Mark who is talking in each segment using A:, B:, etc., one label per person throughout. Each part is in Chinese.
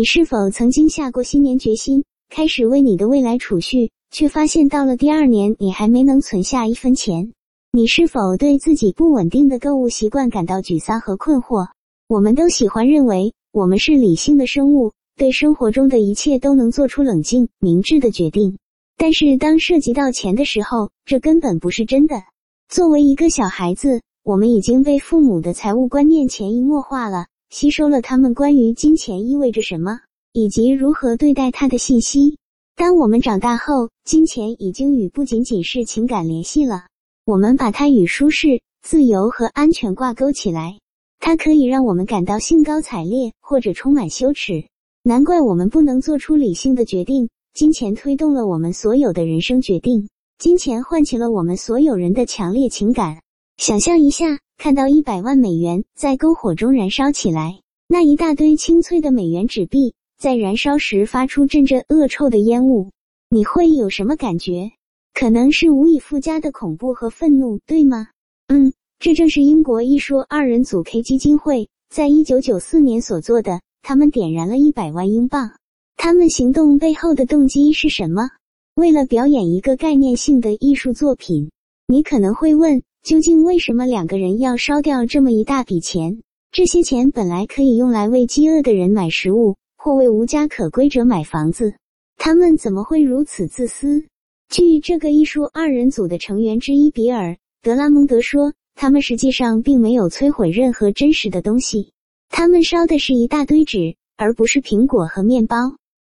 A: 你是否曾经下过新年决心，开始为你的未来储蓄，却发现到了第二年你还没能存下一分钱？你是否对自己不稳定的购物习惯感到沮丧和困惑？我们都喜欢认为我们是理性的生物，对生活中的一切都能做出冷静、明智的决定。但是当涉及到钱的时候，这根本不是真的。作为一个小孩子，我们已经被父母的财务观念潜移默化了，吸收了他们关于金钱意味着什么以及如何对待它的信息。当我们长大后，金钱已经与不仅仅是情感联系了，我们把它与舒适、自由和安全挂钩起来。它可以让我们感到兴高采烈，或者充满羞耻。难怪我们不能做出理性的决定。金钱推动了我们所有的人生决定，金钱唤起了我们所有人的强烈情感。想象一下，看到一百万美元在篝火中燃烧起来，那一大堆清脆的美元纸币在燃烧时发出阵阵恶臭的烟雾，你会有什么感觉？可能是无以复加的恐怖和愤怒，对吗？嗯，这正是英国艺术二人组 K 基金会在一九九四年所做的。他们点燃了一百万英镑。他们行动背后的动机是什么？为了表演一个概念性的艺术作品。你可能会问，究竟为什么两个人要烧掉这么一大笔钱？这些钱本来可以用来为饥饿的人买食物，或为无家可归者买房子。他们怎么会如此自私？据这个艺术二人组的成员之一比尔·德拉蒙德说，他们实际上并没有摧毁任何真实的东西，他们烧的是一大堆纸，而不是苹果和面包。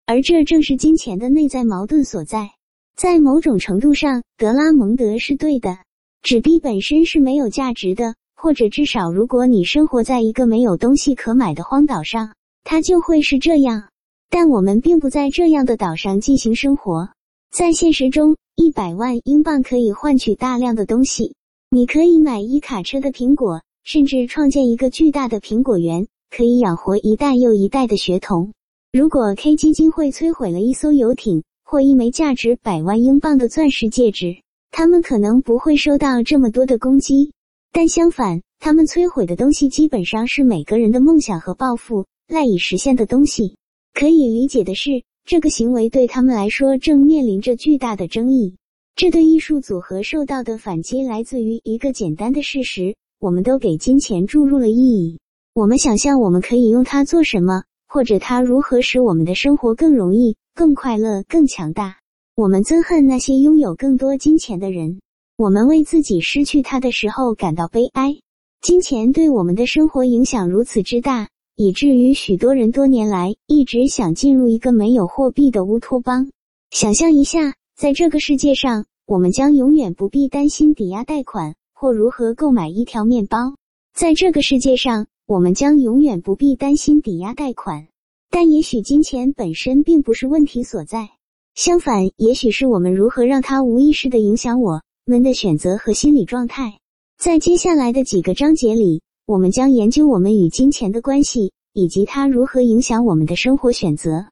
A: 而这正是金钱的内在矛盾所在。在某种程度上，德拉蒙德是对的。纸币本身是没有价值的，或者至少，如果你生活在一个没有东西可买的荒岛上，它就会是这样。但我们并不在这样的岛上进行生活。在现实中，一百万英镑可以换取大量的东西。你可以买一卡车的苹果，甚至创建一个巨大的苹果园，可以养活一代又一代的学童。如果 K 基金会摧毁了一艘游艇或一枚价值百万英镑的钻石戒指，他们可能不会收到这么多的攻击。但相反，他们摧毁的东西基本上是每个人的梦想和抱负赖以实现的东西。可以理解的是，这个行为对他们来说正面临着巨大的争议。这对艺术组合受到的反击来自于一个简单的事实：我们都给金钱注入了意义。我们想象我们可以用它做什么。或者它如何使我们的生活更容易、更快乐、更强大？我们憎恨那些拥有更多金钱的人。我们为自己失去它的时候感到悲哀。金钱对我们的生活影响如此之大，以至于许多人多年来一直想进入一个没有货币的乌托邦。想象一下，在这个世界上，我们将永远不必担心抵押贷款或如何购买一条面包。在这个世界上。我们将永远不必担心抵押贷款，但也许金钱本身并不是问题所在。相反，也许是我们如何让它无意识的影响我们的选择和心理状态。在接下来的几个章节里，我们将研究我们与金钱的关系，以及它如何影响我们的生活选择。